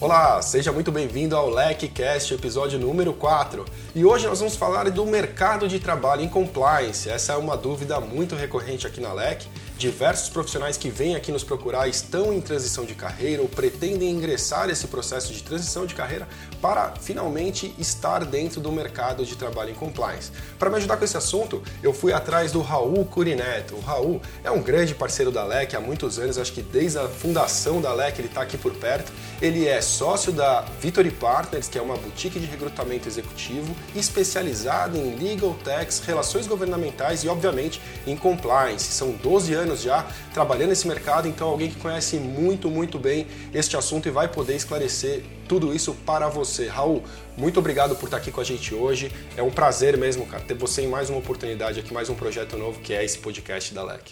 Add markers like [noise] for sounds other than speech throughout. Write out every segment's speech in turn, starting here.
Olá, seja muito bem-vindo ao LecCast, episódio número 4. E hoje nós vamos falar do mercado de trabalho em compliance. Essa é uma dúvida muito recorrente aqui na LEC Diversos profissionais que vêm aqui nos procurar estão em transição de carreira ou pretendem ingressar esse processo de transição de carreira para finalmente estar dentro do mercado de trabalho em compliance. Para me ajudar com esse assunto, eu fui atrás do Raul Curineto. O Raul é um grande parceiro da LEC há muitos anos, acho que desde a fundação da LEC ele está aqui por perto. Ele é sócio da Victory Partners, que é uma boutique de recrutamento executivo especializada em legal tax, relações governamentais e, obviamente, em compliance. São 12 anos anos já trabalhando nesse mercado, então alguém que conhece muito, muito bem este assunto e vai poder esclarecer tudo isso para você. Raul, muito obrigado por estar aqui com a gente hoje. É um prazer mesmo, cara, ter você em mais uma oportunidade aqui, mais um projeto novo que é esse podcast da LEC.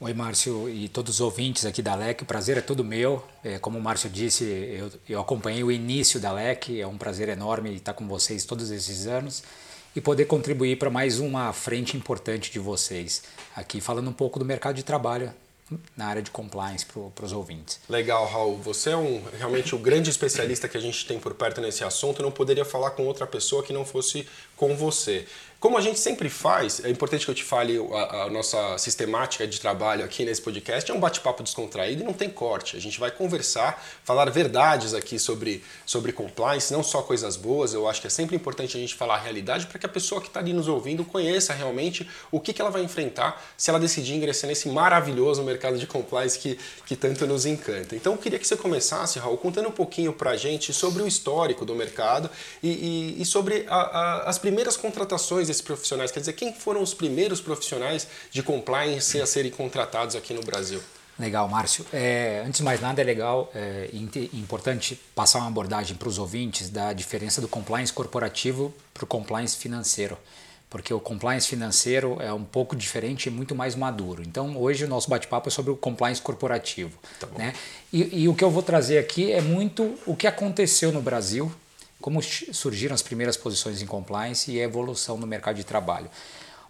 Oi, Márcio e todos os ouvintes aqui da LEC, o prazer é todo meu. É, como o Márcio disse, eu, eu acompanhei o início da LEC, é um prazer enorme estar com vocês todos esses anos e poder contribuir para mais uma frente importante de vocês. Aqui falando um pouco do mercado de trabalho na área de compliance para os ouvintes. Legal, Raul. Você é um, realmente o grande especialista que a gente tem por perto nesse assunto. Eu não poderia falar com outra pessoa que não fosse com você. Como a gente sempre faz, é importante que eu te fale a, a nossa sistemática de trabalho aqui nesse podcast. É um bate-papo descontraído e não tem corte. A gente vai conversar, falar verdades aqui sobre, sobre compliance, não só coisas boas. Eu acho que é sempre importante a gente falar a realidade para que a pessoa que está ali nos ouvindo conheça realmente o que, que ela vai enfrentar se ela decidir ingressar nesse maravilhoso mercado de compliance que, que tanto nos encanta. Então eu queria que você começasse, Raul, contando um pouquinho para a gente sobre o histórico do mercado e, e, e sobre a, a, as primeiras contratações desses profissionais? Quer dizer, quem foram os primeiros profissionais de compliance a serem contratados aqui no Brasil? Legal, Márcio. É, antes de mais nada, é legal é importante passar uma abordagem para os ouvintes da diferença do compliance corporativo para o compliance financeiro. Porque o compliance financeiro é um pouco diferente e muito mais maduro. Então, hoje o nosso bate-papo é sobre o compliance corporativo. Tá né? E, e o que eu vou trazer aqui é muito o que aconteceu no Brasil como surgiram as primeiras posições em compliance e a evolução no mercado de trabalho.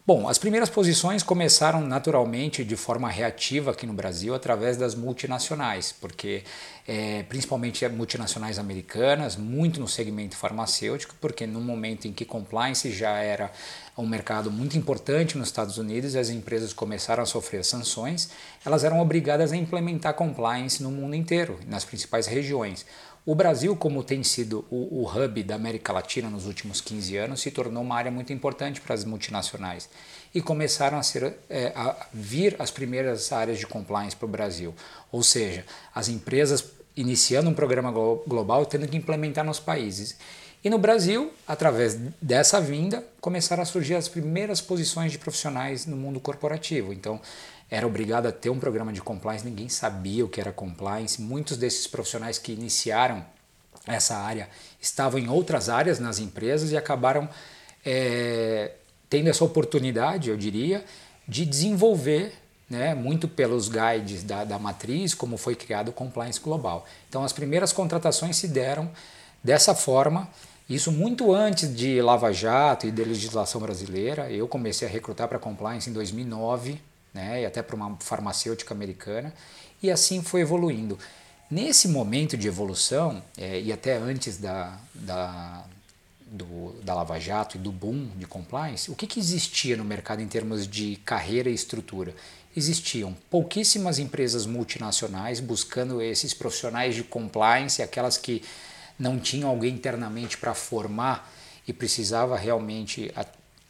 Bom, as primeiras posições começaram naturalmente de forma reativa aqui no Brasil através das multinacionais, porque é, principalmente multinacionais americanas, muito no segmento farmacêutico, porque no momento em que compliance já era um mercado muito importante nos Estados Unidos e as empresas começaram a sofrer sanções, elas eram obrigadas a implementar compliance no mundo inteiro, nas principais regiões. O Brasil, como tem sido o, o, hub da América Latina nos últimos 15 anos, se tornou uma área muito importante para as multinacionais e começaram a, ser, é, a vir as primeiras áreas de compliance para o Brasil. Ou seja, as empresas iniciando um programa global tendo que implementar nos países. E no Brasil, através dessa vinda, começaram a surgir as primeiras posições de profissionais no mundo corporativo. Então, era obrigado a ter um programa de compliance, ninguém sabia o que era compliance. Muitos desses profissionais que iniciaram essa área estavam em outras áreas nas empresas e acabaram é, tendo essa oportunidade, eu diria, de desenvolver, né, muito pelos guides da, da matriz, como foi criado o Compliance Global. Então, as primeiras contratações se deram dessa forma, isso muito antes de Lava Jato e da legislação brasileira. Eu comecei a recrutar para compliance em 2009, né, e até para uma farmacêutica americana, e assim foi evoluindo. Nesse momento de evolução, é, e até antes da, da, do, da Lava Jato e do boom de compliance, o que, que existia no mercado em termos de carreira e estrutura? Existiam pouquíssimas empresas multinacionais buscando esses profissionais de compliance, aquelas que não tinham alguém internamente para formar e precisava realmente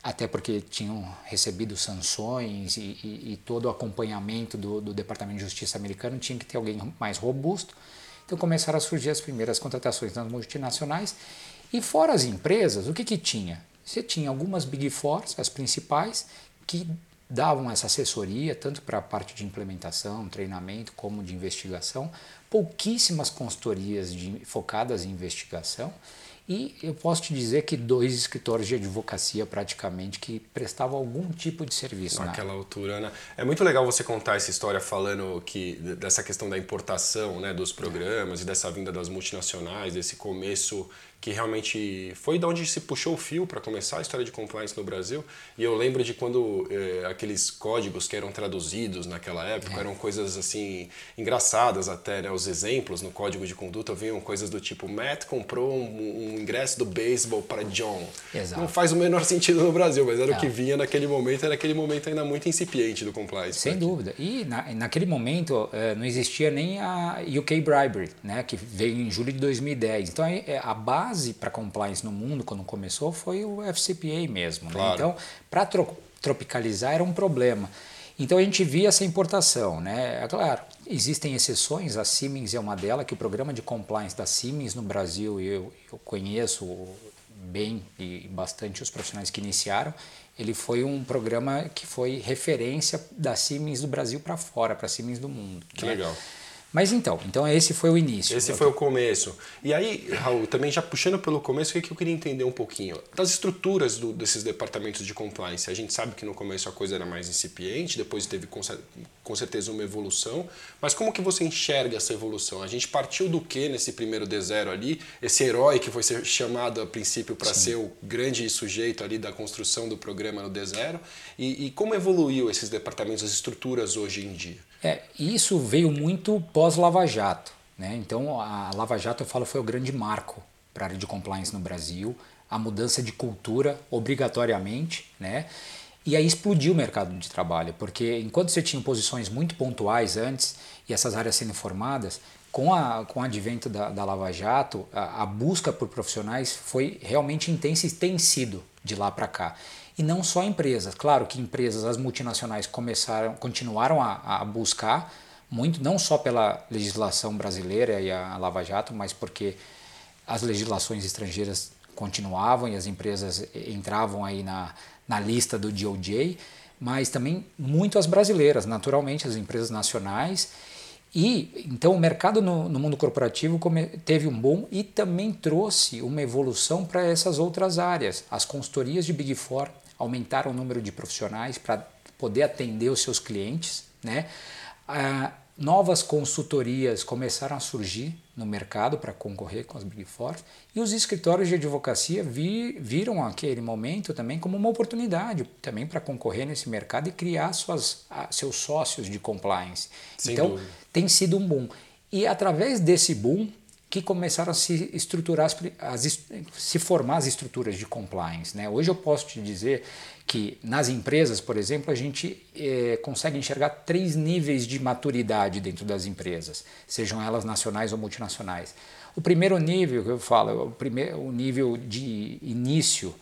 até porque tinham recebido sanções e, e, e todo o acompanhamento do, do, Departamento de Justiça americano tinha que ter alguém mais robusto. Então começaram a surgir as primeiras contratações nas multinacionais. E fora as empresas, o que, que tinha? Você tinha algumas Big Four, as principais, que davam essa assessoria, tanto para a parte de implementação, treinamento, como de investigação, pouquíssimas consultorias de, focadas em investigação e eu posso te dizer que dois escritórios de advocacia praticamente que prestavam algum tipo de serviço. Naquela altura, né? É muito legal você contar essa história falando que dessa questão da importação né, dos programas e dessa vinda das multinacionais, desse começo que realmente foi de onde se puxou o fio para começar a história de compliance no Brasil. E eu lembro de quando eh, aqueles códigos que eram traduzidos naquela época é. eram coisas assim engraçadas até, né? Os exemplos no código de conduta vinham coisas do tipo Matt comprou um, um ingresso do beisebol para John. Exato. Não faz o menor sentido no Brasil, mas era Não. o que vinha naquele momento, era aquele momento ainda muito incipiente do compliance. Sem dúvida. E na, naquele momento eh, não existia nem a UK Bribery, né? Que veio em julho de 2010. Então é, a base base para compliance no mundo, quando começou, foi o FCPA mesmo. Né? Claro. Né? Então, para tro tropicalizar era um problema. Então a gente via essa importação, né? É claro, existem exceções, a Siemens é uma delas, que o programa de compliance da Siemens no Brasil, eu, eu conheço bem e bastante os profissionais que iniciaram, ele foi um programa que foi referência da Siemens do Brasil para fora, para Siemens do mundo. Que né? legal. Mas então, então esse foi o início. Esse foi o começo. E aí, Raul, também já puxando pelo começo, o que eu queria entender um pouquinho? Das estruturas do, desses departamentos de compliance. A gente sabe que no começo a coisa era mais incipiente, depois teve com, com certeza uma evolução. Mas como que você enxerga essa evolução? A gente partiu do que nesse primeiro D0 ali? Esse herói que foi chamado a princípio para ser o grande sujeito ali da construção do programa no D0. E, e como evoluiu esses departamentos, as estruturas hoje em dia? É, isso veio muito pós-Lava Jato. Né? Então, a Lava Jato, eu falo, foi o grande marco para a área de compliance no Brasil, a mudança de cultura obrigatoriamente, né? E aí explodiu o mercado de trabalho, porque enquanto você tinha posições muito pontuais antes e essas áreas sendo formadas, com, a, com o advento da, da Lava Jato, a, a busca por profissionais foi realmente intensa e tem sido de lá para cá e não só empresas. Claro que empresas, as multinacionais começaram, continuaram a, a buscar muito, não só pela legislação brasileira e a Lava Jato, mas porque as legislações estrangeiras continuavam e as empresas entravam aí na, na lista do DOJ, mas também muito as brasileiras, naturalmente as empresas nacionais e então o mercado no, no mundo corporativo teve um bom e também trouxe uma evolução para essas outras áreas. As consultorias de Big Four aumentaram o número de profissionais para poder atender os seus clientes, né? Ah, novas consultorias começaram a surgir no mercado para concorrer com as Big Four e os escritórios de advocacia vi, viram aquele momento também como uma oportunidade também para concorrer nesse mercado e criar suas, seus sócios de compliance. Sem então dúvida. tem sido um boom. E através desse boom que começaram a se estruturar, as, as, se formar as estruturas de compliance. Né? Hoje eu posso te dizer que nas empresas, por exemplo, a gente é, consegue enxergar três níveis de maturidade dentro das empresas, sejam elas nacionais ou multinacionais. O primeiro nível que eu falo, o, primeiro, o nível de início,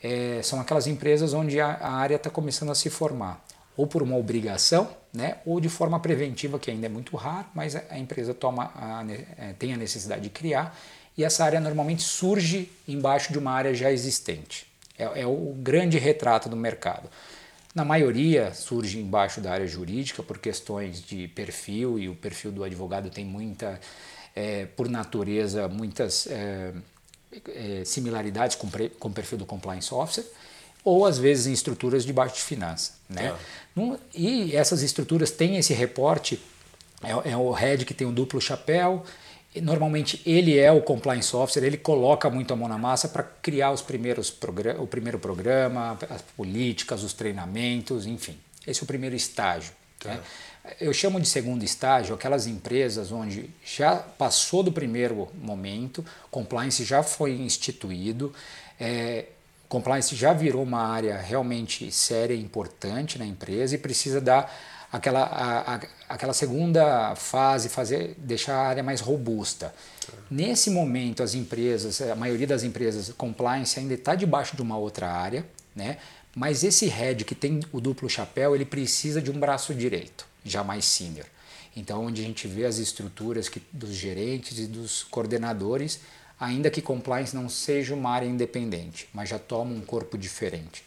é, são aquelas empresas onde a, a área está começando a se formar ou por uma obrigação, né, ou de forma preventiva, que ainda é muito raro, mas a empresa toma a, é, tem a necessidade de criar, e essa área normalmente surge embaixo de uma área já existente. É, é o grande retrato do mercado. Na maioria surge embaixo da área jurídica por questões de perfil, e o perfil do advogado tem muita, é, por natureza, muitas é, é similaridades com, com o perfil do compliance officer ou às vezes em estruturas de baixo de finança. Né? É. E essas estruturas têm esse reporte, é, é o head que tem um duplo chapéu, normalmente ele é o compliance officer, ele coloca muito a mão na massa para criar os primeiros o primeiro programa, as políticas, os treinamentos, enfim. Esse é o primeiro estágio. Tá. Né? Eu chamo de segundo estágio aquelas empresas onde já passou do primeiro momento, compliance já foi instituído, é, Compliance já virou uma área realmente séria e importante na empresa e precisa dar aquela, a, a, aquela segunda fase, fazer, deixar a área mais robusta. Nesse momento, as empresas, a maioria das empresas, compliance ainda está debaixo de uma outra área, né? mas esse head que tem o duplo chapéu, ele precisa de um braço direito, já mais senior. Então, onde a gente vê as estruturas que, dos gerentes e dos coordenadores ainda que compliance não seja uma área independente, mas já toma um corpo diferente.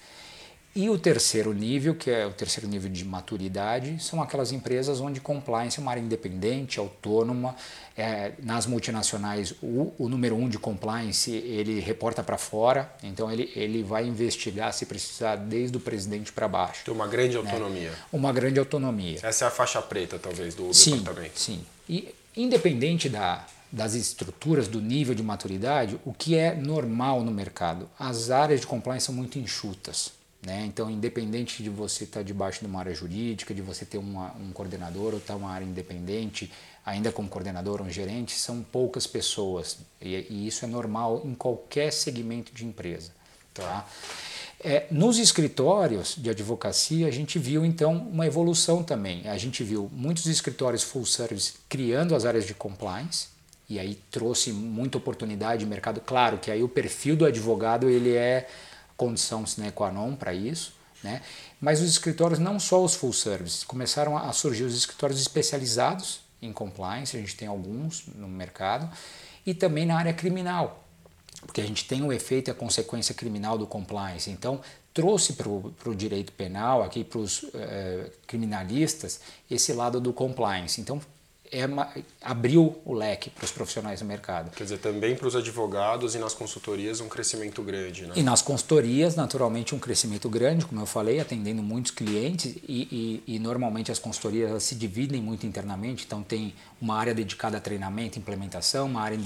E o terceiro nível, que é o terceiro nível de maturidade, são aquelas empresas onde compliance é uma área independente, autônoma. É, nas multinacionais, o, o, número um de compliance ele reporta para fora, então ele, ele vai investigar se precisar desde o presidente para baixo. Tem uma grande né? autonomia. Uma grande autonomia. Essa é a faixa preta, talvez, do sim, departamento. Sim. E independente da, das estruturas, do nível de maturidade, o que é normal no mercado. As áreas de compliance são muito enxutas. Né? Então, independente de você estar debaixo de uma área jurídica, de você ter uma, um coordenador ou estar uma área independente, ainda como coordenador ou um gerente, são poucas pessoas. E, e isso é normal em qualquer segmento de empresa. Tá? É, nos escritórios de advocacia, a gente viu então uma evolução também. A gente viu muitos escritórios full service criando as áreas de compliance, e aí trouxe muita oportunidade de mercado. Claro que aí o perfil do advogado ele é condição sine qua non para isso, né? Mas os escritórios, não só os full service, começaram a surgir os escritórios especializados em compliance, a gente tem alguns no mercado, e também na área criminal, porque a gente tem o efeito e a consequência criminal do compliance. Então, trouxe para o direito penal, aqui para os eh, criminalistas, esse lado do compliance. Então, é abriu o leque para os profissionais do mercado. Quer dizer, também para os advogados e nas consultorias um crescimento grande, né? E nas consultorias, naturalmente, um crescimento grande, como eu falei, atendendo muitos clientes e, e, e normalmente as consultorias se dividem muito internamente, então tem uma área dedicada a treinamento, implementação, uma área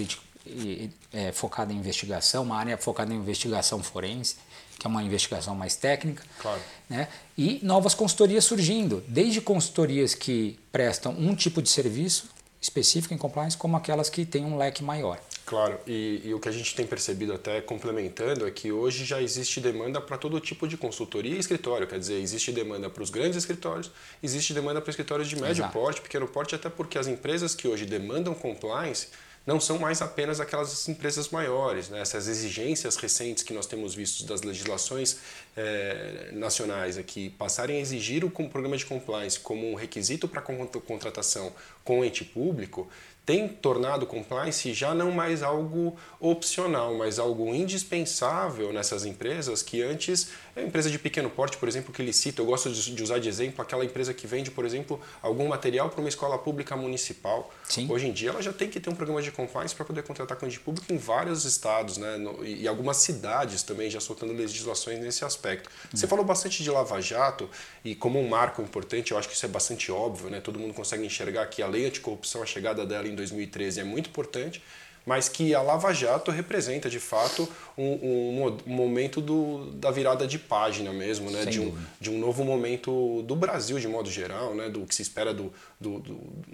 é, focada em investigação, uma área focada em investigação forense que é uma investigação mais técnica, claro. né? e novas consultorias surgindo, desde consultorias que prestam um tipo de serviço específico em compliance, como aquelas que têm um leque maior. Claro, e, e, o que a gente tem percebido até complementando é que hoje já existe demanda para todo tipo de consultoria e escritório, quer dizer, existe demanda para os grandes escritórios, existe demanda para escritórios de médio Exato. porte, pequeno porte, até porque as empresas que hoje demandam compliance não são mais apenas aquelas empresas maiores. Né? Essas exigências recentes que nós temos visto das legislações é, nacionais aqui passarem a exigir o programa de compliance como um requisito para contratação com ente público, tem tornado compliance já não mais algo opcional, mas algo indispensável nessas empresas que antes, a empresa de pequeno porte, por exemplo, que licita, eu gosto de usar de exemplo aquela empresa que vende, por exemplo, algum material para uma escola pública municipal. Sim. Hoje em dia ela já tem que ter um programa de compliance para poder contratar com o público em vários estados, né? e algumas cidades também já soltando legislações nesse aspecto. Você hum. falou bastante de Lava Jato e como um marco importante, eu acho que isso é bastante óbvio, né? todo mundo consegue enxergar que a lei anticorrupção, a chegada dela em 2013 é muito importante, mas que a Lava Jato representa de fato um, um, momento do, da virada de página mesmo, né? de, um, de um novo momento do Brasil de modo geral, né? do que se espera do, do, do,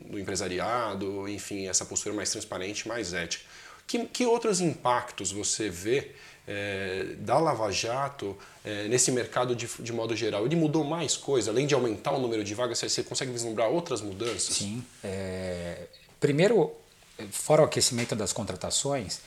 do empresariado, enfim, essa postura mais transparente, mais ética. Que, que outros impactos você vê é, da Lava Jato é, nesse mercado de, de modo geral? Ele mudou mais coisa? Além de aumentar o número de vagas, você consegue vislumbrar outras mudanças? Sim. É, primeiro, fora o aquecimento das contratações,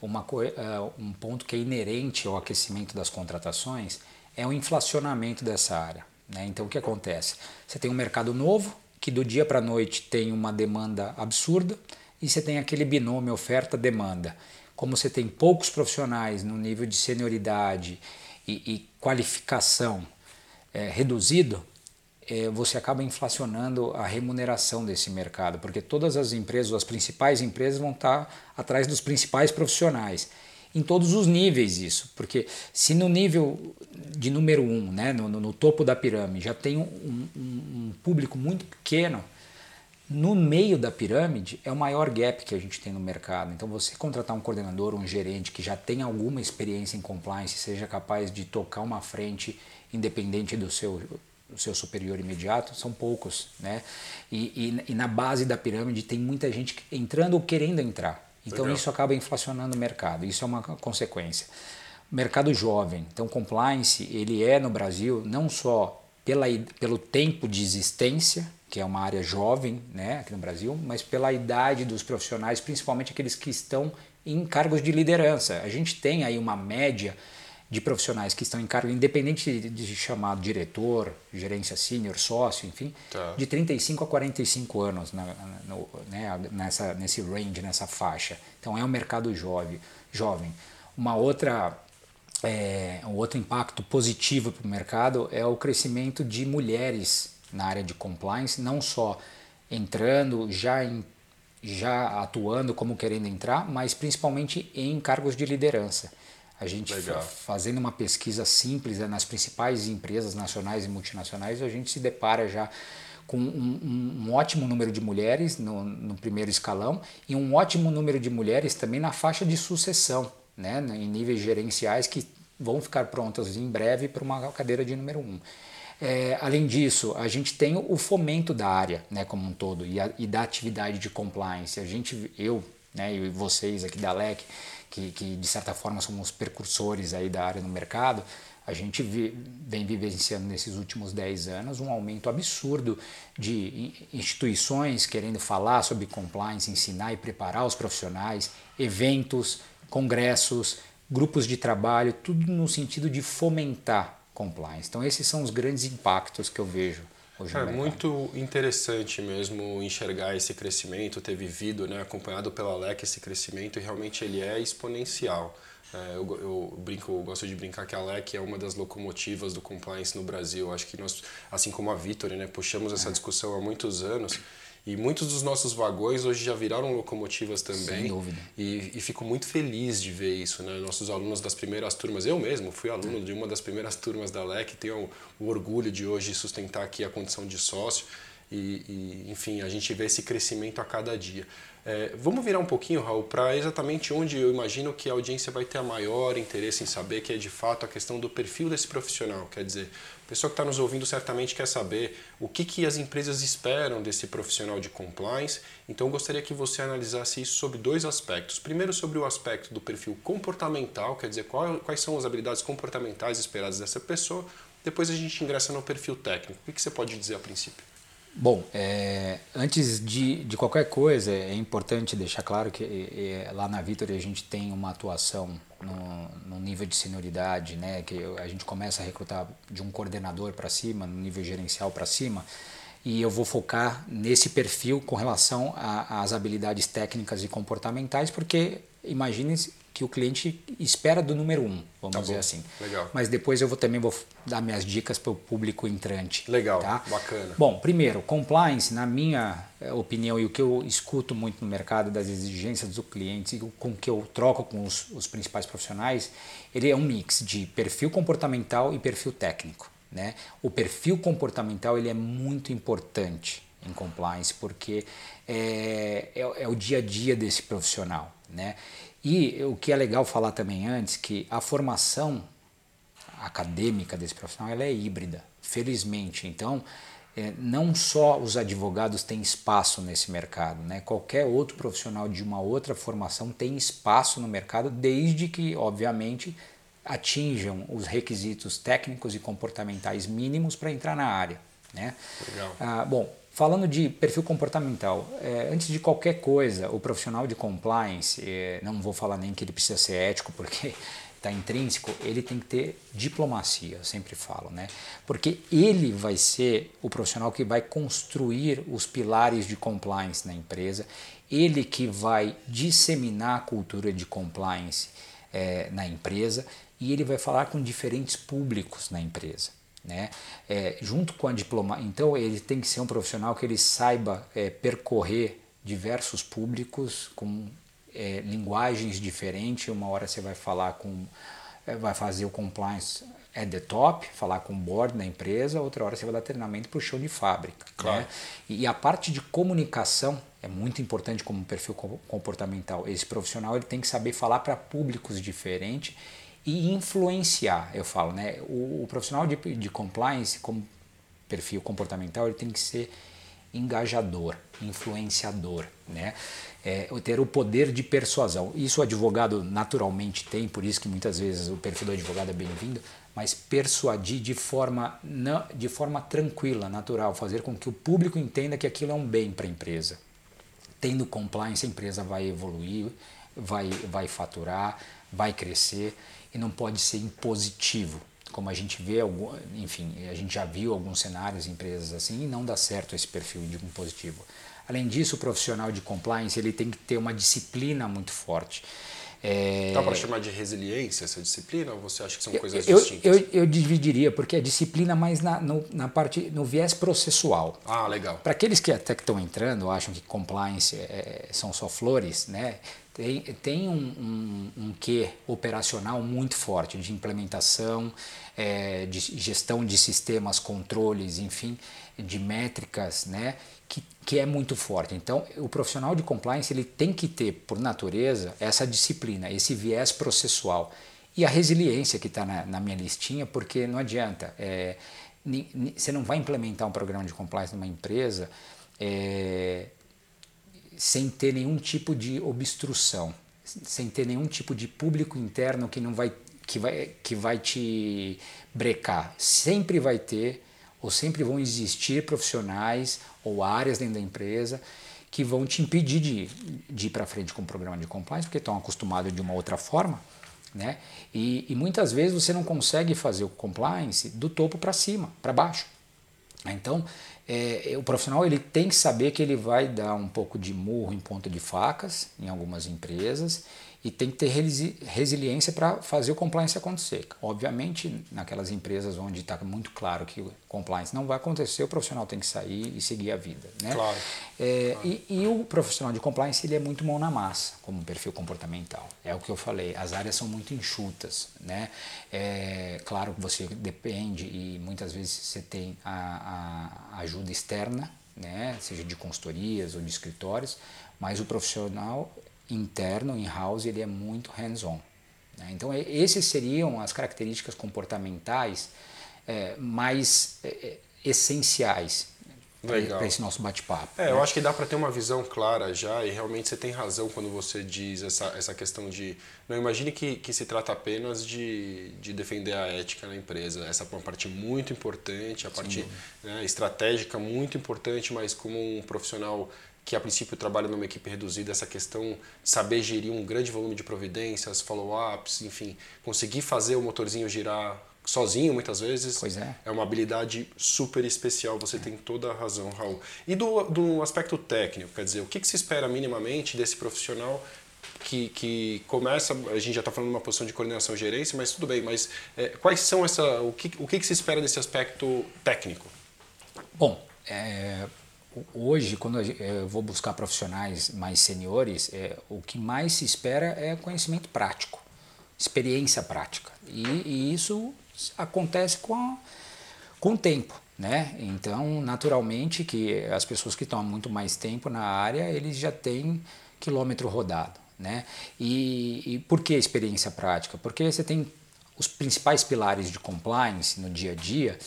uma, é, um ponto que é inerente ao aquecimento das contratações é o inflacionamento dessa área. Né? Então, o que acontece? Você tem um mercado novo que do dia para a noite tem uma demanda absurda e você tem aquele binômio oferta-demanda. Como você tem poucos profissionais no nível de senioridade e, e qualificação é, reduzido, você acaba inflacionando a remuneração desse mercado, porque todas as empresas, as principais empresas, vão estar atrás dos principais profissionais. Em todos os níveis isso, porque se no nível de número um, né, no, no topo da pirâmide, já tem um, um, um público muito pequeno, no meio da pirâmide é o maior gap que a gente tem no mercado. Então, você contratar um coordenador, um gerente que já tem alguma experiência em compliance, seja capaz de tocar uma frente independente do seu o seu superior imediato são poucos, né? E, e, e, na base da pirâmide tem muita gente entrando ou querendo entrar. Então Legal. isso acaba inflacionando o mercado. Isso é uma consequência. Mercado jovem. Então compliance ele é no Brasil não só pela, pelo tempo de existência, que é uma área jovem, né, aqui no Brasil, mas pela idade dos profissionais, principalmente aqueles que estão em cargos de liderança. A gente tem aí uma média de profissionais que estão em cargo, independente de, de chamado diretor, gerência sênior, sócio, enfim, tá. de 35 a 45 anos na, no, né, nessa, nesse range, nessa faixa. Então é um mercado jovem. jovem. Uma outra, é, um outro impacto positivo para o mercado é o crescimento de mulheres na área de compliance, não só entrando, já, em, já atuando como querendo entrar, mas principalmente em cargos de liderança. A gente fazendo uma pesquisa simples né, nas principais empresas nacionais e multinacionais, a gente se depara já com um, um, ótimo número de mulheres no, no, primeiro escalão e um ótimo número de mulheres também na faixa de sucessão, né, em níveis gerenciais que vão ficar prontas em breve para uma cadeira de número um. É, além disso, a gente tem o fomento da área né, como um todo e, a, e da atividade de compliance. A gente, eu né, e vocês aqui da LEC, que, que de certa forma somos precursores aí da área no mercado, a gente vem vivenciando nesses últimos 10 anos um aumento absurdo de instituições querendo falar sobre compliance, ensinar e preparar os profissionais, eventos, congressos, grupos de trabalho, tudo no sentido de fomentar compliance. Então esses são os grandes impactos que eu vejo hoje É muito interessante mesmo enxergar esse crescimento, ter vivido, né, acompanhado pela LEC esse crescimento e realmente ele é exponencial. É, eu, eu, brinco, eu gosto de brincar que a LEC é uma das locomotivas do compliance no Brasil. Acho que nós, assim como a Victory, né, puxamos essa é. discussão há muitos anos e muitos dos nossos vagões hoje já viraram locomotivas também. Sem dúvida. E, e fico muito feliz de ver isso, né? Nossos alunos das primeiras turmas, eu mesmo fui aluno de uma das primeiras turmas da LEC, tenho o orgulho de hoje sustentar aqui a condição de sócio. E, e enfim, a gente vê esse crescimento a cada dia. É, vamos virar um pouquinho, Raul, para exatamente onde eu imagino que a audiência vai ter a maior interesse em saber, que é de fato a questão do perfil desse profissional. Quer dizer, a pessoa que está nos ouvindo certamente quer saber o que, que as empresas esperam desse profissional de compliance. Então, eu gostaria que você analisasse isso sobre dois aspectos. Primeiro, sobre o aspecto do perfil comportamental, quer dizer, qual, quais são as habilidades comportamentais esperadas dessa pessoa. Depois, a gente ingressa no perfil técnico. O que, que você pode dizer a princípio? Bom, é, antes de, de qualquer coisa, é importante deixar claro que é, lá na Vitória a gente tem uma atuação no, no, nível de senioridade, né, que a gente começa a recrutar de um coordenador para cima, no nível gerencial para cima, e eu vou focar nesse perfil com relação às habilidades técnicas e comportamentais, porque imagine que o cliente espera do número um, vamos tá dizer assim. Legal. Mas depois eu vou, também vou dar minhas dicas para o público entrante. Legal, tá? bacana. Bom, primeiro, compliance, na minha eh, opinião e o que eu escuto muito no mercado das exigências do cliente e com que eu troco com os, os principais profissionais, ele é um mix de perfil comportamental e perfil técnico. Né? O perfil comportamental ele é muito importante em compliance porque é, é, é o dia a dia desse profissional. Né? E o que é legal falar também antes, que a formação acadêmica desse profissional ela é híbrida, felizmente. Então, é, não só os advogados têm espaço nesse mercado, né? qualquer outro profissional de uma outra formação tem espaço no mercado, desde que, obviamente, atinjam os requisitos técnicos e comportamentais mínimos para entrar na área. Né? Legal. Ah, bom, Falando de perfil comportamental, é, antes de qualquer coisa, o profissional de compliance, é, não vou falar nem que ele precisa ser ético, [laughs] porque está intrínseco, ele tem que ter diplomacia, eu sempre falo, né? Porque ele vai ser o profissional que vai construir os pilares de compliance na empresa, ele que vai disseminar a cultura de compliance é, na empresa e ele vai falar com diferentes públicos na empresa. Né? É, junto com a diploma, então ele tem que ser um profissional que ele saiba é, percorrer diversos públicos com é, linguagens diferentes. Uma hora você vai falar com, é, vai fazer o compliance at the top, falar com o board da empresa, outra hora você vai dar treinamento para o chão de fábrica. Né? Claro. Né? E a parte de comunicação é muito importante como perfil comportamental. Esse profissional ele tem que saber falar para públicos diferentes e influenciar, eu falo, né? O, o profissional de, de compliance, como perfil comportamental, ele tem que ser engajador, influenciador, né? É, ter o poder de persuasão. Isso o advogado naturalmente tem, por isso que muitas vezes o perfil do advogado é bem-vindo, mas persuadir de forma, não, de forma tranquila, natural, fazer com que o público entenda que aquilo é um bem para a empresa. Tendo compliance, a empresa vai evoluir, vai, vai faturar, vai crescer e não pode ser impositivo. Como a gente vê, enfim, a gente já viu alguns cenários em empresas assim e não dá certo esse perfil de impositivo. Além disso, o profissional de compliance ele tem que ter uma disciplina muito forte. É... Dá para chamar de resiliência essa disciplina ou você acha que são coisas eu, distintas? Eu, eu, dividiria, porque é disciplina mais na, no, na parte, no viés processual. Ah, legal. Para aqueles que até que estão entrando, acham que compliance é, são só flores, né? Tem, tem um, um, um quê operacional muito forte de implementação, é, de gestão de sistemas, controles, enfim, de métricas, né, que, que é muito forte. Então, o profissional de compliance ele tem que ter, por natureza, essa disciplina, esse viés processual e a resiliência que está na, na, minha listinha, porque não adianta, é, você não vai implementar um programa de compliance numa empresa é, sem ter nenhum tipo de obstrução, sem ter nenhum tipo de público interno que não vai que vai que vai te brecar. Sempre vai ter ou sempre vão existir profissionais ou áreas dentro da empresa que vão te impedir de, de ir para frente com o programa de compliance porque estão acostumados de uma outra forma, né? E, e muitas vezes você não consegue fazer o compliance do topo para cima, para baixo. Então, é, o profissional ele tem que saber que ele vai dar um pouco de murro em ponta de facas em algumas empresas e tem que ter resi resiliência para fazer o compliance acontecer. Obviamente, naquelas empresas onde está muito claro que o compliance não vai acontecer, o profissional tem que sair e seguir a vida. Né? Claro. É, claro. E, e, o profissional de compliance ele é muito mão na massa, como perfil comportamental. É o que eu falei, as áreas são muito enxutas. Né? É, claro que você depende e muitas vezes você tem a, a ajuda externa, né? seja de consultorias ou de escritórios, mas o profissional interno, in-house, ele é muito hands-on. Né? Então, esses seriam as características comportamentais é, mais é, é essenciais para esse nosso bate-papo. É, né? eu acho que dá para ter uma visão clara já, e realmente você tem razão quando você diz essa, essa questão de. Não imagine que, que se trata apenas de, de defender a ética na empresa. Essa é uma parte muito importante, a parte né, estratégica muito importante, mas como um profissional que a princípio trabalha numa equipe reduzida, essa questão de saber gerir um grande volume de providências, follow-ups, enfim, conseguir fazer o motorzinho girar sozinho muitas vezes. Pois é. É uma habilidade super especial, você é. tem toda a razão, Raul. E do, do aspecto técnico, quer dizer, o que, que se espera minimamente desse profissional que, que começa, a gente já está falando de uma posição de coordenação e gerência, mas tudo bem, mas é, quais são essa, o que, o que, que se espera desse aspecto técnico? Bom, é, hoje, quando eu vou buscar profissionais mais seniores, é, o que mais se espera é conhecimento prático, experiência prática. E, e isso acontece com, a, com o tempo. Né? Então, naturalmente, que as pessoas que estão há muito mais tempo na área, eles já têm quilômetro rodado. Né? E, e por que experiência prática? Porque você tem os principais pilares de compliance no dia a dia,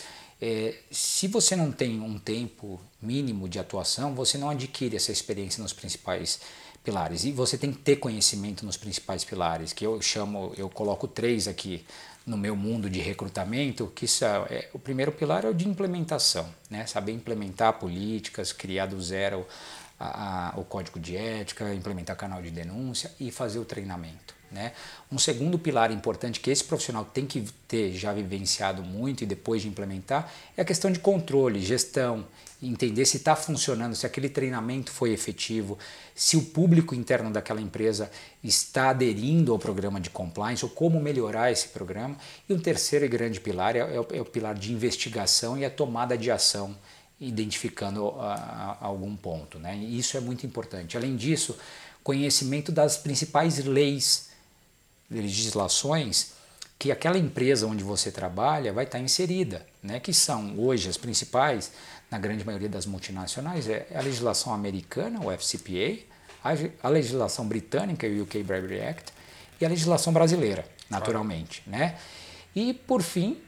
é, se você não tem um tempo mínimo de atuação, você não adquire essa experiência nos principais pilares. E você tem que ter conhecimento nos principais pilares, que eu chamo, eu coloco três aqui no meu mundo de recrutamento, que são, é, o primeiro pilar é o de implementação, né? saber implementar políticas, criar do zero a, a, o código de ética, implementar canal de denúncia e fazer o treinamento. Né? Um segundo pilar importante que esse profissional tem que ter já vivenciado muito e depois de implementar é a questão de controle, gestão, entender se está funcionando, se aquele treinamento foi efetivo, se o público interno daquela empresa está aderindo ao programa de compliance ou como melhorar esse programa. E um terceiro e grande pilar é, é, o, é o, pilar de investigação e a tomada de ação, identificando a, a algum ponto. Né? E isso é muito importante. Além disso, conhecimento das principais leis legislações que aquela empresa onde você trabalha vai estar inserida, né? que são hoje as principais, na grande maioria das multinacionais, é a legislação americana, o FCPA, a legislação britânica, o UK Bribery Act, e a legislação brasileira, naturalmente. Né? E, por fim,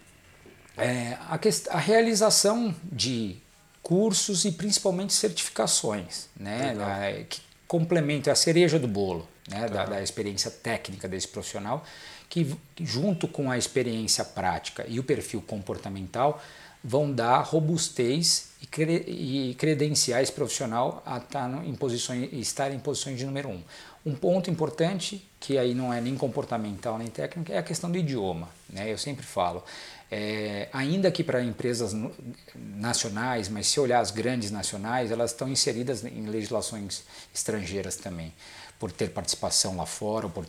é, a, a realização de cursos e principalmente certificações, né? que complementam é a cereja do bolo né, da, da, experiência técnica desse profissional, que junto com a experiência prática e o perfil comportamental vão dar robustez e, cre e credenciar esse profissional a tá em posições, estar em posições de número um. Um ponto importante, que aí não é nem comportamental nem técnico, é a questão do idioma. Né? Eu sempre falo, é, ainda que para empresas nacionais, mas se olhar as grandes nacionais, elas estão inseridas em legislações estrangeiras também por ter participação lá fora, ou por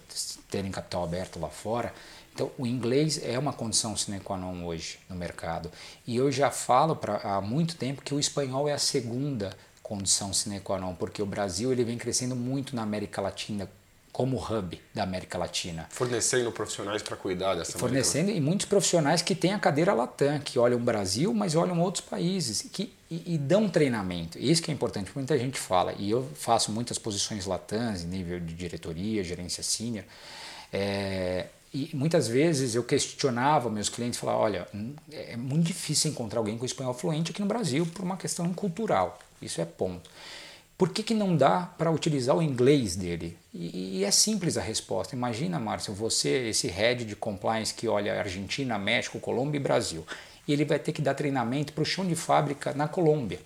terem capital aberto lá fora. Então, o inglês é uma condição sine qua non hoje no mercado. E eu já falo pra, há muito tempo que o espanhol é a segunda condição sine qua non, porque o Brasil ele vem crescendo muito na América Latina como hub da América Latina. Fornecendo profissionais para cuidar dessa Fornecendo e muitos profissionais que têm a cadeira Latam, que olham o Brasil, mas olham outros países que, e, e, dão treinamento. Isso que é importante, muita gente fala, e eu faço muitas posições Latam, em nível de diretoria, gerência senior, é, e muitas vezes eu questionava meus clientes, falava, olha, é muito difícil encontrar alguém com espanhol fluente aqui no Brasil por uma questão cultural. Isso é ponto. Por que, que não dá para utilizar o inglês dele? E, e, é simples a resposta. Imagina, Márcio, você, esse head de compliance que olha Argentina, México, Colômbia e Brasil. E ele vai ter que dar treinamento para o chão de fábrica na Colômbia.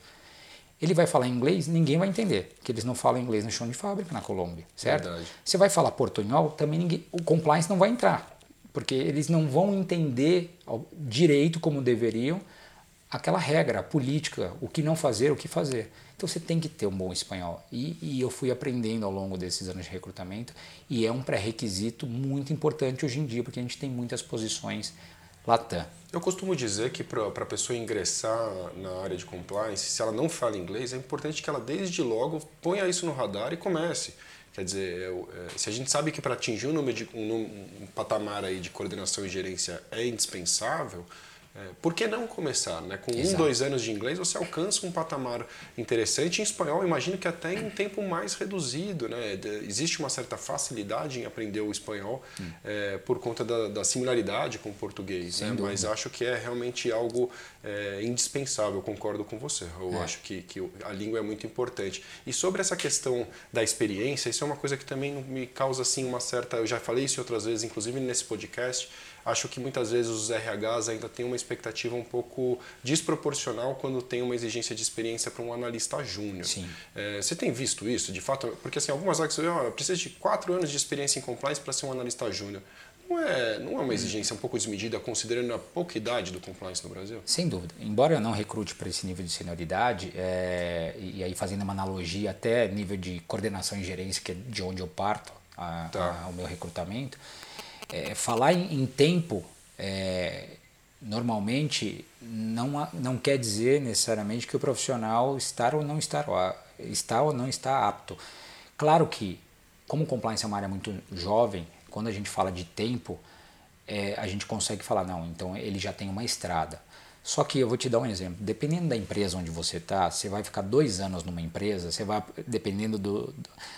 Ele vai falar inglês, ninguém vai entender, que eles não falam inglês no chão de fábrica na Colômbia, certo? Verdade. Você vai falar portunhol, também ninguém, o compliance não vai entrar, porque eles não vão entender direito como deveriam aquela regra, a política, o que não fazer, o que fazer. Então você tem que ter um bom espanhol. E, e eu fui aprendendo ao longo desses anos de recrutamento e é um pré-requisito muito importante hoje em dia, porque a gente tem muitas posições Latam. Eu costumo dizer que para a pessoa ingressar na área de compliance, se ela não fala inglês, é importante que ela desde logo ponha isso no radar e comece. Quer dizer, é, é, se a gente sabe que para atingir um, número de, um, um patamar aí de coordenação e gerência é indispensável, é, por que não começar? Né? Com Exato. um, dois anos de inglês você alcança um patamar interessante. Em espanhol, imagino que até em tempo mais reduzido. Né? Existe uma certa facilidade em aprender o espanhol hum. é, por conta da, da, similaridade com o português. Né? Mas acho que é realmente algo é, indispensável. Concordo com você. Eu é. acho que, que a língua é muito importante. E sobre essa questão da experiência, isso é uma coisa que também me causa assim, uma certa. Eu já falei isso outras vezes, inclusive nesse podcast acho que muitas vezes os RHs ainda têm uma expectativa um pouco desproporcional quando tem uma exigência de experiência para um analista júnior. É, você tem visto isso, de fato? Porque assim, algumas vagas você oh, precisa de quatro anos de experiência em compliance para ser um analista júnior. Não é, não é uma exigência um pouco desmedida, considerando a pouca idade do compliance no Brasil? Sem dúvida. Embora eu não recrute para esse nível de senioridade, é, e aí fazendo uma analogia até nível de coordenação e gerência, que é de onde eu parto a, tá. a, o meu recrutamento, é, falar em, em tempo, é, normalmente, não, não quer dizer necessariamente que o profissional está ou não está, está ou não está apto. Claro que, como compliance é uma área muito jovem, quando a gente fala de tempo, é, a gente consegue falar, não, então ele já tem uma estrada. Só que eu vou te dar um exemplo. Dependendo da empresa onde você está, você vai ficar dois anos numa empresa, você vai, dependendo do,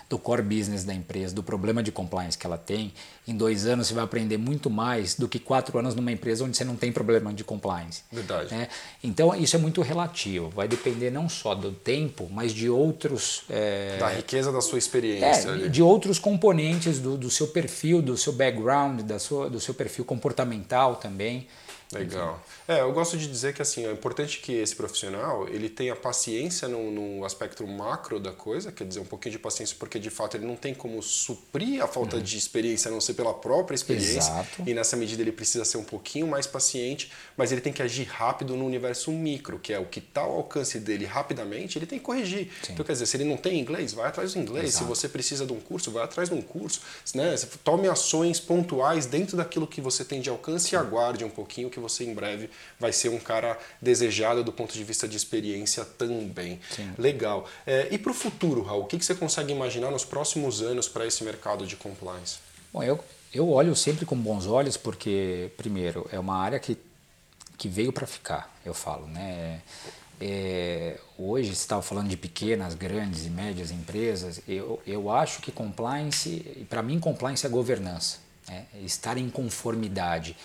do core business da empresa, do problema de compliance que ela tem, em dois anos você vai aprender muito mais do que quatro anos numa empresa onde você não tem problema de compliance. Verdade. Né? Então isso é muito relativo. Vai depender não só do tempo, mas de outros. É... Da riqueza da sua experiência. É, de outros componentes do, do seu perfil, do seu background, da sua, do seu perfil comportamental também. Legal. É, eu gosto de dizer que assim, é importante que esse profissional ele tenha paciência no, no, aspecto macro da coisa, quer dizer, um pouquinho de paciência, porque de fato ele não tem como suprir a falta uhum. de experiência, a não ser pela própria experiência. Exato. E nessa medida ele precisa ser um pouquinho mais paciente, mas ele tem que agir rápido no universo micro, que é o que está ao alcance dele rapidamente, ele tem que corrigir. Sim. Então, quer dizer, se ele não tem inglês, vai atrás do inglês. Exato. Se você precisa de um curso, vai atrás de um curso. Né? Tome ações pontuais dentro daquilo que você tem de alcance Sim. e aguarde um pouquinho que você em breve vai ser um cara desejado do ponto de vista de experiência também. Sim. Legal. É, e para o futuro, Raul, o que, que você consegue imaginar nos próximos anos para esse mercado de compliance? Bom, eu, eu olho sempre com bons olhos porque, primeiro, é uma área que, que veio para ficar, eu falo. Né? É, hoje você estava falando de pequenas, grandes e médias empresas. Eu, eu acho que compliance, para mim, compliance é governança, né? estar em conformidade.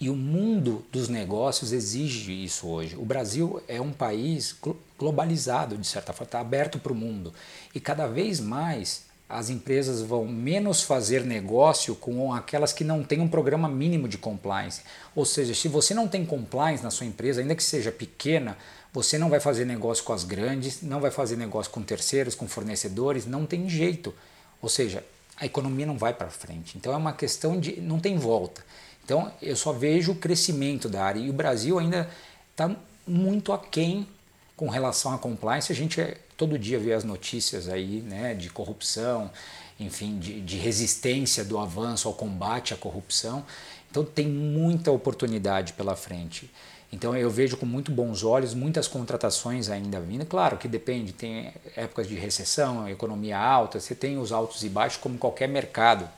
E o mundo dos negócios exige isso hoje. O Brasil é um país globalizado, de certa forma, está aberto para o mundo. E cada vez mais as empresas vão menos fazer negócio com aquelas que não têm um programa mínimo de compliance. Ou seja, se você não tem compliance na sua empresa, ainda que seja pequena, você não vai fazer negócio com as grandes, não vai fazer negócio com terceiros, com fornecedores, não tem jeito. Ou seja, a economia não vai para frente. Então é uma questão de não tem volta. Então eu só vejo o crescimento da área e o Brasil ainda está muito aquém com relação à compliance. A gente é, todo dia vê as notícias aí né, de corrupção, enfim, de, de resistência do avanço ao combate à corrupção. Então tem muita oportunidade pela frente. Então eu vejo com muito bons olhos muitas contratações ainda vindo. Claro que depende, tem épocas de recessão, economia alta, você tem os altos e baixos como qualquer mercado,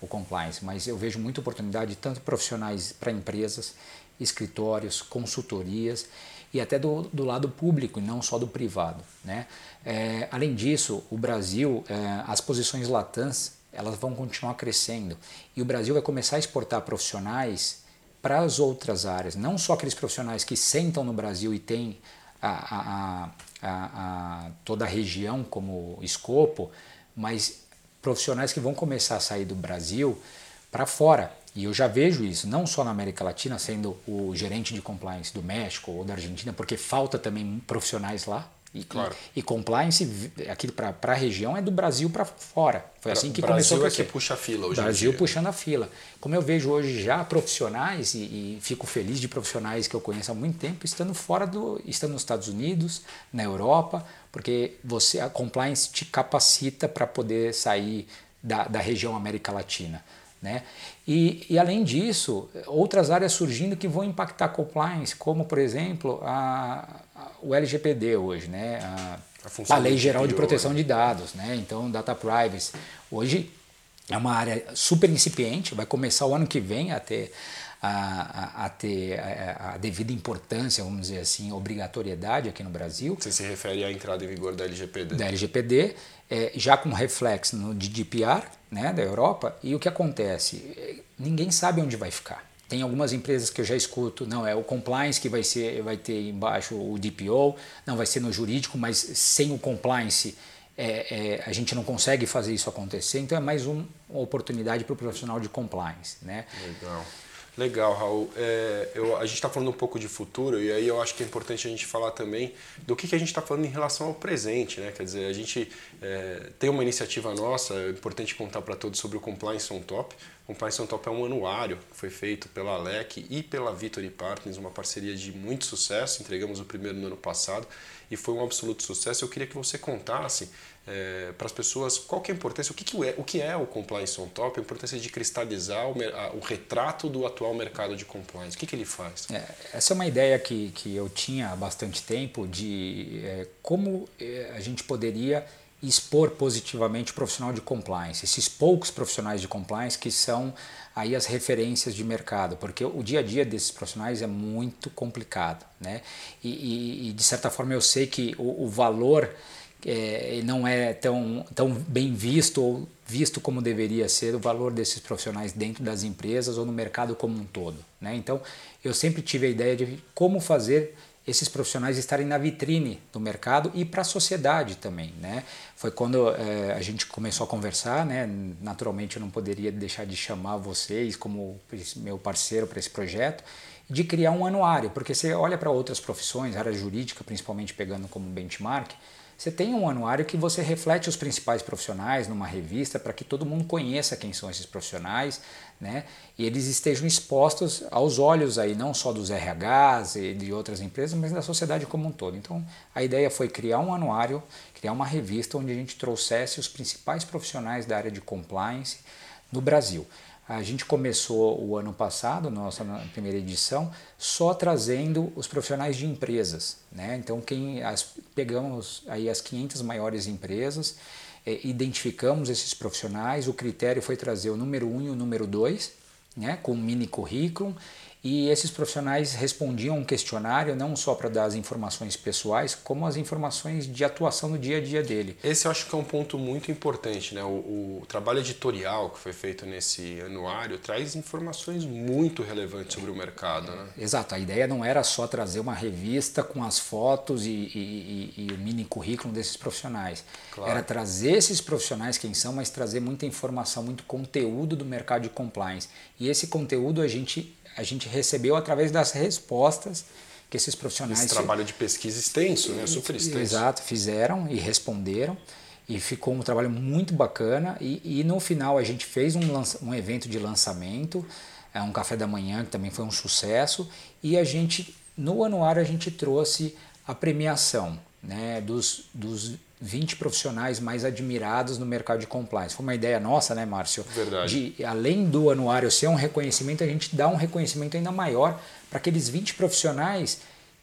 o compliance, mas eu vejo muita oportunidade tanto profissionais para empresas, escritórios, consultorias e até do, do lado público e não só do privado. Né? É, além disso, o Brasil, é, as posições latãs, elas vão continuar crescendo e o Brasil vai começar a exportar profissionais para as outras áreas, não só aqueles profissionais que sentam no Brasil e têm a, a, a, toda a região como escopo, mas profissionais que vão começar a sair do Brasil para fora. E eu já vejo isso, não só na América Latina, sendo o gerente de compliance do México ou da Argentina, porque falta também profissionais lá. E, claro. e, e compliance aqui para a região é do Brasil para fora. Foi assim que Brasil começou a é que puxa a fila hoje Brasil puxando a fila. Como eu vejo hoje já profissionais e, e, fico feliz de profissionais que eu conheço há muito tempo estando fora do, estando nos Estados Unidos, na Europa, porque você a compliance te capacita para poder sair da, da região América Latina. Né? E, e, além disso, outras áreas surgindo que vão impactar compliance, como por exemplo a, a, o LGPD hoje, né? a, a, a Lei Geral de Proteção né? de Dados, né? então Data Privacy. Hoje é uma área super incipiente, vai começar o ano que vem a ter a, a, ter a, a, devida importância, vamos dizer assim, obrigatoriedade aqui no Brasil. Você se refere à entrada em vigor da LGPD? Da LGPD, é, já com reflexo no GDPR né, da Europa. E o que acontece? Ninguém sabe onde vai ficar. Tem algumas empresas que eu já escuto, não, é o compliance que vai ser, vai ter embaixo o DPO, não vai ser no jurídico, mas sem o compliance é, é, a gente não consegue fazer isso acontecer. Então é mais um, uma oportunidade para o profissional de compliance, né? Legal. Legal, Raul. É, eu, a gente está falando um pouco de futuro e aí eu acho que é importante a gente falar também do que, que a gente está falando em relação ao presente. Né? Quer dizer, a gente é, tem uma iniciativa nossa, é importante contar para todos sobre o Compliance on Top. Compliance on Top é um anuário que foi feito pela Alec e pela Victory Partners, uma parceria de muito sucesso. Entregamos o primeiro no ano passado e foi um absoluto sucesso. Eu queria que você contasse é, para as pessoas qual que é a importância, o que, que, é, o que é o Compliance on Top, a importância de cristalizar o, o retrato do atual mercado de compliance. O que, que ele faz? É, essa é uma ideia que, que eu tinha há bastante tempo de é, como é, a gente poderia expor positivamente o profissional de compliance, esses poucos profissionais de compliance que são aí as referências de mercado, porque o dia a dia desses profissionais é muito complicado, né? E, e, e de certa forma eu sei que o, o valor é, não é tão, tão bem visto ou visto como deveria ser o valor desses profissionais dentro das empresas ou no mercado como um todo. Né? Então, eu sempre tive a ideia de como fazer esses profissionais estarem na vitrine do mercado e para a sociedade também. Né? Foi quando é, a gente começou a conversar, né? naturalmente eu não poderia deixar de chamar vocês como meu parceiro para esse projeto, de criar um anuário, porque você olha para outras profissões, área jurídica principalmente pegando como benchmark, você tem um anuário que você reflete os principais profissionais numa revista para que todo mundo conheça quem são esses profissionais, né? E eles estejam expostos aos olhos aí não só dos RHs e de outras empresas, mas da sociedade como um todo. Então, a ideia foi criar um anuário, criar uma revista onde a gente trouxesse os principais profissionais da área de compliance no Brasil. A gente começou o ano passado, nossa primeira edição, só trazendo os profissionais de empresas. Né? Então, quem as, pegamos aí as 500 maiores empresas, identificamos esses profissionais. O critério foi trazer o número 1 um e o número 2, né? com um mini currículo e esses profissionais respondiam um questionário não só para dar as informações pessoais, como as informações de atuação no dia a dia dele. Esse eu acho que é um ponto muito importante, né? O, o trabalho editorial que foi feito nesse anuário traz informações muito relevantes sobre o mercado, né? Exato. A ideia não era só trazer uma revista com as fotos e, e, e, e o mini currículo desses profissionais. Claro. Era trazer esses profissionais quem são, mas trazer muita informação, muito conteúdo do mercado de compliance. E esse conteúdo a gente a gente recebeu através das respostas que esses profissionais. Esse trabalho de pesquisa extenso, né? Super extenso. Exato, fizeram e responderam. E ficou um trabalho muito bacana. E, e no final a gente fez um, um evento de lançamento, é um café da manhã que também foi um sucesso. E a gente, no anuário, a gente trouxe a premiação. Né, dos, dos 20 profissionais mais admirados no mercado de compliance. Foi uma ideia nossa, né, Márcio? Verdade. De, além do anuário ser um reconhecimento, a gente dá um reconhecimento ainda maior para aqueles 20 profissionais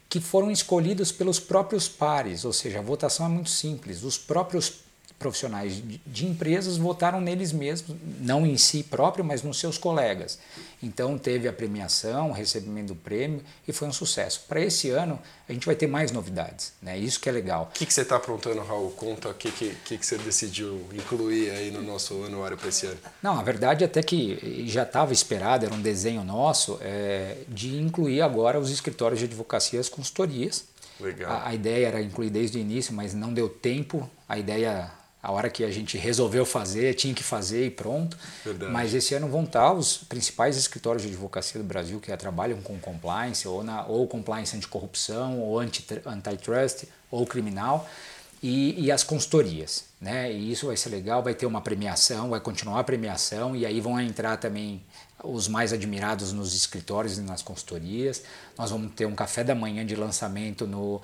que foram escolhidos pelos próprios pares, ou seja, a votação é muito simples. Os próprios profissionais de, empresas votaram neles mesmos, não em si próprio, mas nos seus colegas. Então teve a premiação, o recebimento do prêmio e foi um sucesso. Para esse ano a gente vai ter mais novidades, né? Isso que é legal. O que, que você está aprontando, Raul? Conta o que, que, que, você decidiu incluir aí no nosso anuário para esse ano. Não, a verdade é até que já estava esperado, era um desenho nosso é, de incluir agora os escritórios de advocacia e as consultorias. Legal. A, a ideia era incluir desde o início, mas não deu tempo. A ideia a hora que a gente resolveu fazer, tinha que fazer e pronto. Verdade. Mas esse ano vão estar os principais escritórios de advocacia do Brasil que trabalham com compliance, ou, na, ou compliance anticorrupção, ou antitrust, ou criminal, e, e as consultorias. Né? E isso vai ser legal, vai ter uma premiação, vai continuar a premiação, e aí vão entrar também os mais admirados nos escritórios e nas consultorias. Nós vamos ter um café da manhã de lançamento no,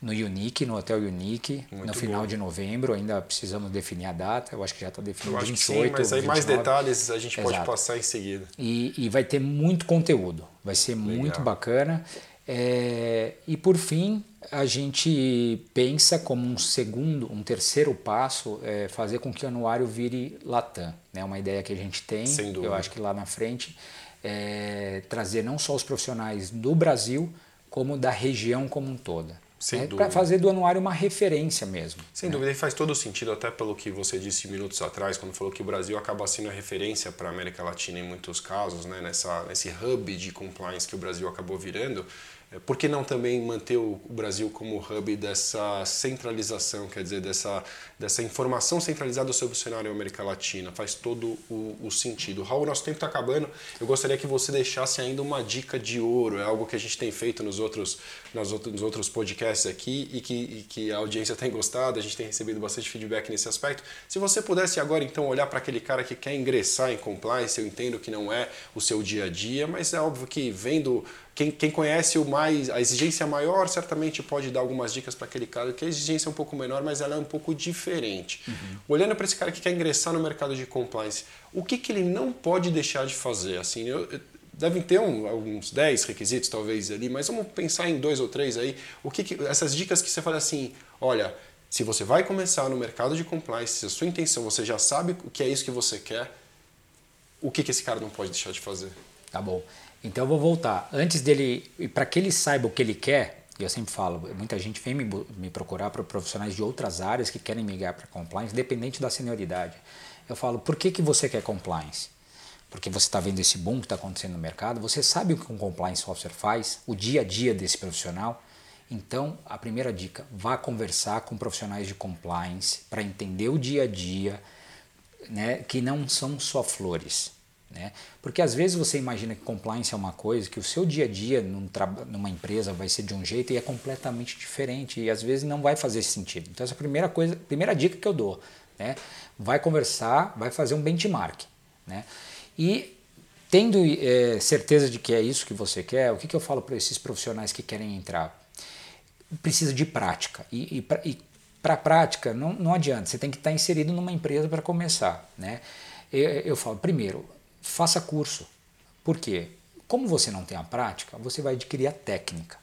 no Unique, no Hotel Unique, Muito no final bom. de novembro. Ainda precisamos definir a data, eu acho que já está definido. Eu acho 28, que sim, mas aí 29. mais detalhes a gente Exato. pode passar em seguida. E, e, vai ter muito conteúdo, vai ser Legal. muito bacana. É, e por fim, a gente pensa como um segundo, um terceiro passo, é fazer com que o anuário vire Latam. É né? uma ideia que a gente tem, Sem eu acho que lá na frente, é trazer não só os profissionais do Brasil, como da região como um toda. Sem é, Para fazer do anuário uma referência mesmo. Sem né? dúvida, e faz todo sentido, até pelo que você disse minutos atrás, quando falou que o Brasil acaba sendo a referência para a América Latina em muitos casos, né? Nessa, nesse hub de compliance que o Brasil acabou virando. É, por que não também manter o Brasil como hub dessa centralização, quer dizer, dessa, dessa informação centralizada sobre o cenário América Latina? Faz todo o, o sentido. Raul, nosso tempo está acabando. Eu gostaria que você deixasse ainda uma dica de ouro. É algo que a gente tem feito nos outros, outros, nos outros podcasts aqui e que, e que a audiência tem gostado. A gente tem recebido bastante feedback nesse aspecto. Se você pudesse agora, então, olhar para aquele cara que quer ingressar em compliance, eu entendo que não é o seu dia a dia, mas é óbvio que vendo quem, quem conhece o mais, a exigência maior, certamente pode dar algumas dicas para aquele cara, que a exigência é um pouco menor, mas ela é um pouco diferente. Uhum. Olhando para esse cara que quer ingressar no mercado de compliance, o que, que ele não pode deixar de fazer? Assim, eu, eu, devem ter um, alguns 10 requisitos talvez ali, mas vamos pensar em dois ou três aí. O que, que essas dicas que você fala assim, olha, se você vai começar no mercado de compliance, se a sua intenção você já sabe o que é isso que você quer, o que, que esse cara não pode deixar de fazer? Tá bom. Então eu vou voltar. Antes dele, para que ele saiba o que ele quer, eu sempre falo, muita gente vem me, me procurar para profissionais de outras áreas que querem migrar para compliance, independente da senioridade. Eu falo, por que, que você quer compliance? Porque você está vendo esse boom que está acontecendo no mercado, você sabe o que um compliance officer faz, o dia a dia desse profissional. Então, a primeira dica, vá conversar com profissionais de compliance para entender o dia a dia, né, que não são só flores. Né? Porque às vezes você imagina que compliance é uma coisa, que o seu dia a dia num numa empresa vai ser de um jeito e é completamente diferente e às vezes não vai fazer sentido. Então essa é a primeira coisa, primeira dica que eu dou, né? Vai conversar, vai fazer um benchmark, né? E tendo é, certeza de que é isso que você quer, o que, que eu falo para esses profissionais que querem entrar? Precisa de prática e, e, e para prática não, não adianta, você tem que estar inserido numa empresa para começar, né? Eu, eu falo primeiro faça curso. Por quê? Como você não tem a prática, você vai adquirir a técnica.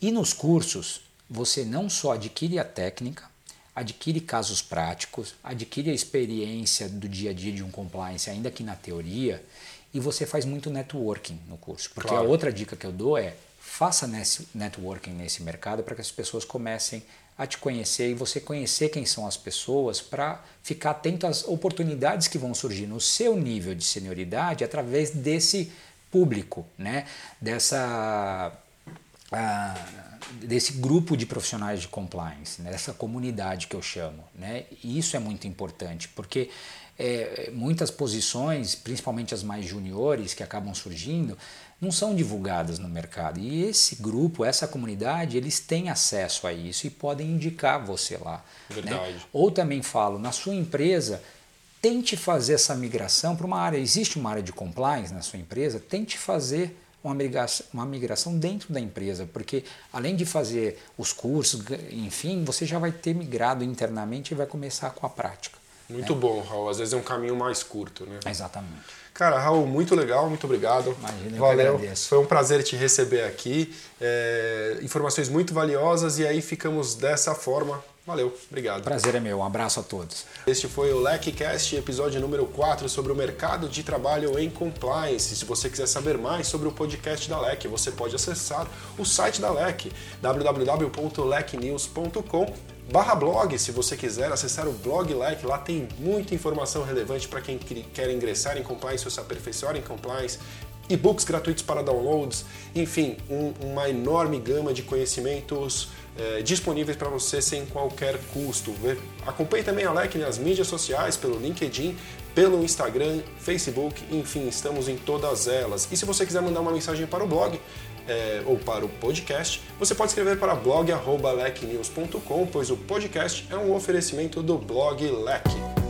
E nos cursos, você não só adquire a técnica, adquire casos práticos, adquire a experiência do dia a dia de um compliance, ainda que na teoria, e você faz muito networking no curso. Porque claro. a outra dica que eu dou é faça networking nesse mercado para que as pessoas comecem a te conhecer e você conhecer quem são as pessoas para ficar atento às oportunidades que vão surgir no seu nível de senioridade através desse público, né? dessa, desse grupo de profissionais de compliance, né? dessa comunidade que eu chamo. Né? E isso é muito importante, porque é, muitas posições, principalmente as mais juniores que acabam surgindo, não são divulgadas no mercado. E esse grupo, essa comunidade, eles têm acesso a isso e podem indicar você lá. Né? Verdade. Né? Ou também falo, na sua empresa, tente fazer essa migração para uma área. Existe uma área de compliance na sua empresa, tente fazer uma migração, uma migração dentro da empresa, porque além de fazer os cursos, enfim, você já vai ter migrado internamente e vai começar com a prática. Muito né? bom, Raul. Às vezes é um caminho mais curto, né? Exatamente. Cara, Raul, muito legal, muito obrigado. Imagina, Valeu. Foi um prazer te receber aqui. É, informações muito valiosas e aí ficamos dessa forma. Valeu, obrigado. Prazer é meu, um abraço a todos. Este foi o LECCast, episódio número 4 sobre o mercado de trabalho em compliance. Se você quiser saber mais sobre o podcast da LEC, você pode acessar o site da LEC, www.lecnews.com barra blog, se você quiser acessar o blog Like, lá tem muita informação relevante para quem quer ingressar em compliance ou se aperfeiçoar em compliance, e-books gratuitos para downloads, enfim, um, uma enorme gama de conhecimentos é, disponíveis para você sem qualquer custo. Acompanhe também a LEC nas mídias sociais, pelo LinkedIn, pelo Instagram, Facebook, enfim, estamos em todas elas. E se você quiser mandar uma mensagem para o blog, é, ou para o podcast, você pode escrever para blog.lecnews.com, pois o podcast é um oferecimento do blog Lec.